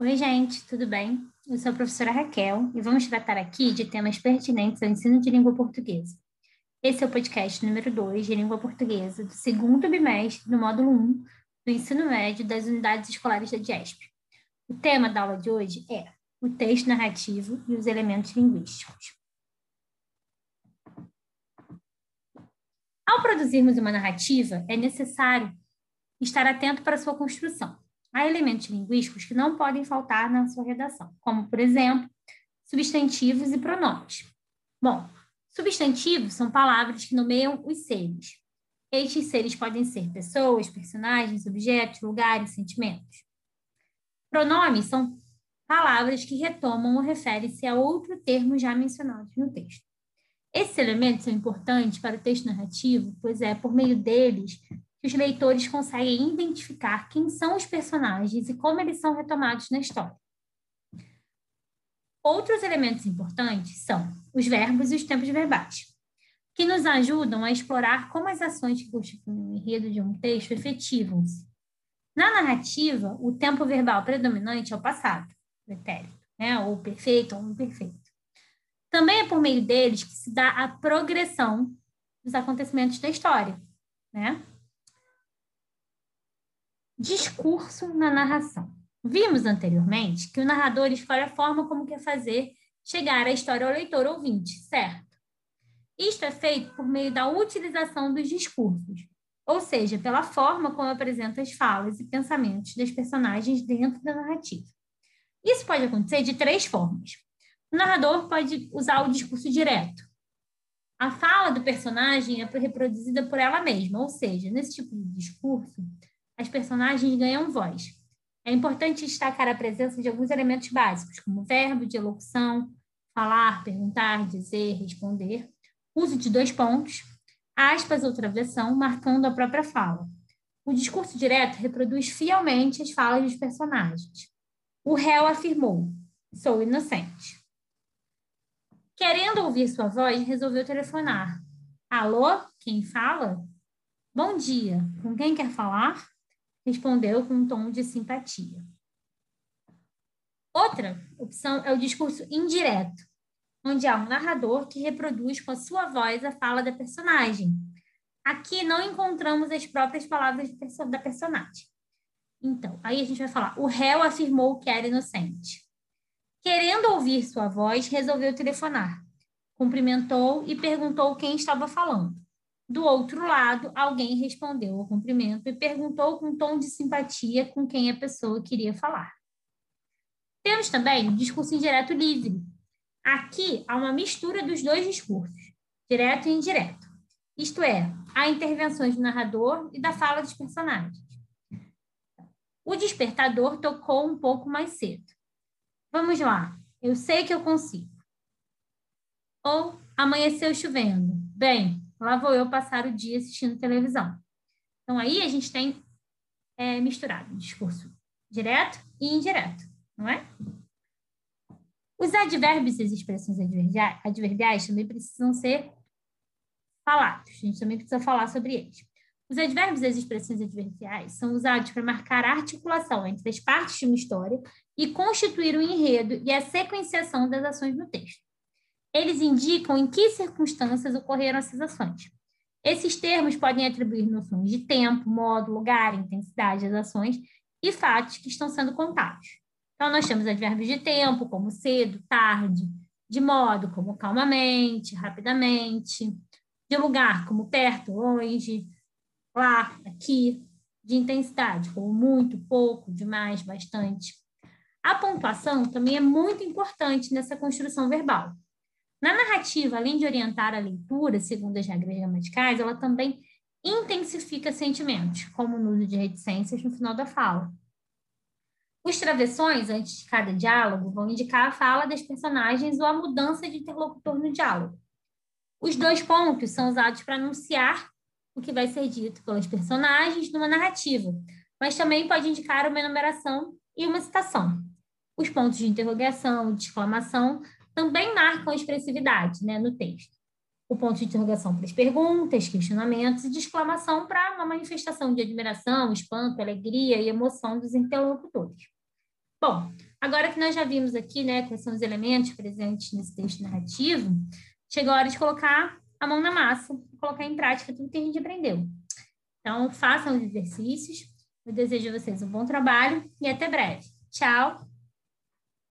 Oi, gente, tudo bem? Eu sou a professora Raquel e vamos tratar aqui de temas pertinentes ao ensino de língua portuguesa. Esse é o podcast número 2 de língua portuguesa do segundo bimestre do módulo 1 do ensino médio das unidades escolares da DIESP. O tema da aula de hoje é o texto narrativo e os elementos linguísticos. Ao produzirmos uma narrativa, é necessário estar atento para sua construção há elementos linguísticos que não podem faltar na sua redação, como, por exemplo, substantivos e pronomes. Bom, substantivos são palavras que nomeiam os seres. Estes seres podem ser pessoas, personagens, objetos, lugares, sentimentos. Pronomes são palavras que retomam ou referem-se a outro termo já mencionado no texto. Esses elementos são importantes para o texto narrativo, pois é por meio deles que os leitores conseguem identificar quem são os personagens e como eles são retomados na história. Outros elementos importantes são os verbos e os tempos verbais, que nos ajudam a explorar como as ações que constituem o enredo de um texto efetivam-se. Na narrativa, o tempo verbal predominante é o passado, pretérito, né? ou perfeito ou imperfeito. Também é por meio deles que se dá a progressão dos acontecimentos da história, né? Discurso na narração. Vimos anteriormente que o narrador escolhe a forma como quer fazer chegar a história ao leitor ouvinte, certo? Isto é feito por meio da utilização dos discursos, ou seja, pela forma como apresenta as falas e pensamentos das personagens dentro da narrativa. Isso pode acontecer de três formas. O narrador pode usar o discurso direto. A fala do personagem é reproduzida por ela mesma, ou seja, nesse tipo de discurso, as personagens ganham voz. É importante destacar a presença de alguns elementos básicos, como verbo de elocução, falar, perguntar, dizer, responder, uso de dois pontos, aspas ou travessão, marcando a própria fala. O discurso direto reproduz fielmente as falas dos personagens. O réu afirmou: sou inocente. Querendo ouvir sua voz, resolveu telefonar. Alô? Quem fala? Bom dia. Com quem quer falar? Respondeu com um tom de simpatia. Outra opção é o discurso indireto, onde há um narrador que reproduz com a sua voz a fala da personagem. Aqui não encontramos as próprias palavras da personagem. Então, aí a gente vai falar: o réu afirmou que era inocente. Querendo ouvir sua voz, resolveu telefonar. Cumprimentou e perguntou quem estava falando. Do outro lado, alguém respondeu ao cumprimento e perguntou com tom de simpatia com quem a pessoa queria falar. Temos também o discurso indireto livre. Aqui há uma mistura dos dois discursos, direto e indireto. Isto é, há intervenções do narrador e da fala dos personagens. O despertador tocou um pouco mais cedo. Vamos lá, eu sei que eu consigo. Ou amanheceu chovendo. Bem, Lá vou eu passar o dia assistindo televisão. Então, aí a gente tem é, misturado discurso direto e indireto, não é? Os advérbios e as expressões adverbiais também precisam ser falados. A gente também precisa falar sobre eles. Os advérbios e as expressões adverbiais são usados para marcar a articulação entre as partes de uma história e constituir o enredo e a sequenciação das ações no texto eles indicam em que circunstâncias ocorreram essas ações. Esses termos podem atribuir noções de tempo, modo, lugar, intensidade das ações e fatos que estão sendo contados. Então, nós temos advérbios de tempo, como cedo, tarde, de modo, como calmamente, rapidamente, de lugar, como perto, longe, lá, aqui, de intensidade, como muito, pouco, demais, bastante. A pontuação também é muito importante nessa construção verbal. Na narrativa, além de orientar a leitura segundo as regras gramaticais, ela também intensifica sentimentos, como no uso de reticências no final da fala. Os travessões, antes de cada diálogo, vão indicar a fala das personagens ou a mudança de interlocutor no diálogo. Os dois pontos são usados para anunciar o que vai ser dito pelas personagens numa narrativa, mas também pode indicar uma enumeração e uma citação. Os pontos de interrogação, de exclamação, também marcam a expressividade né, no texto. O ponto de interrogação para as perguntas, questionamentos e de exclamação para uma manifestação de admiração, espanto, alegria e emoção dos interlocutores. Bom, agora que nós já vimos aqui, né, quais são os elementos presentes nesse texto narrativo, chegou a hora de colocar a mão na massa, colocar em prática tudo que a gente aprendeu. Então, façam os exercícios. Eu desejo a vocês um bom trabalho e até breve. Tchau!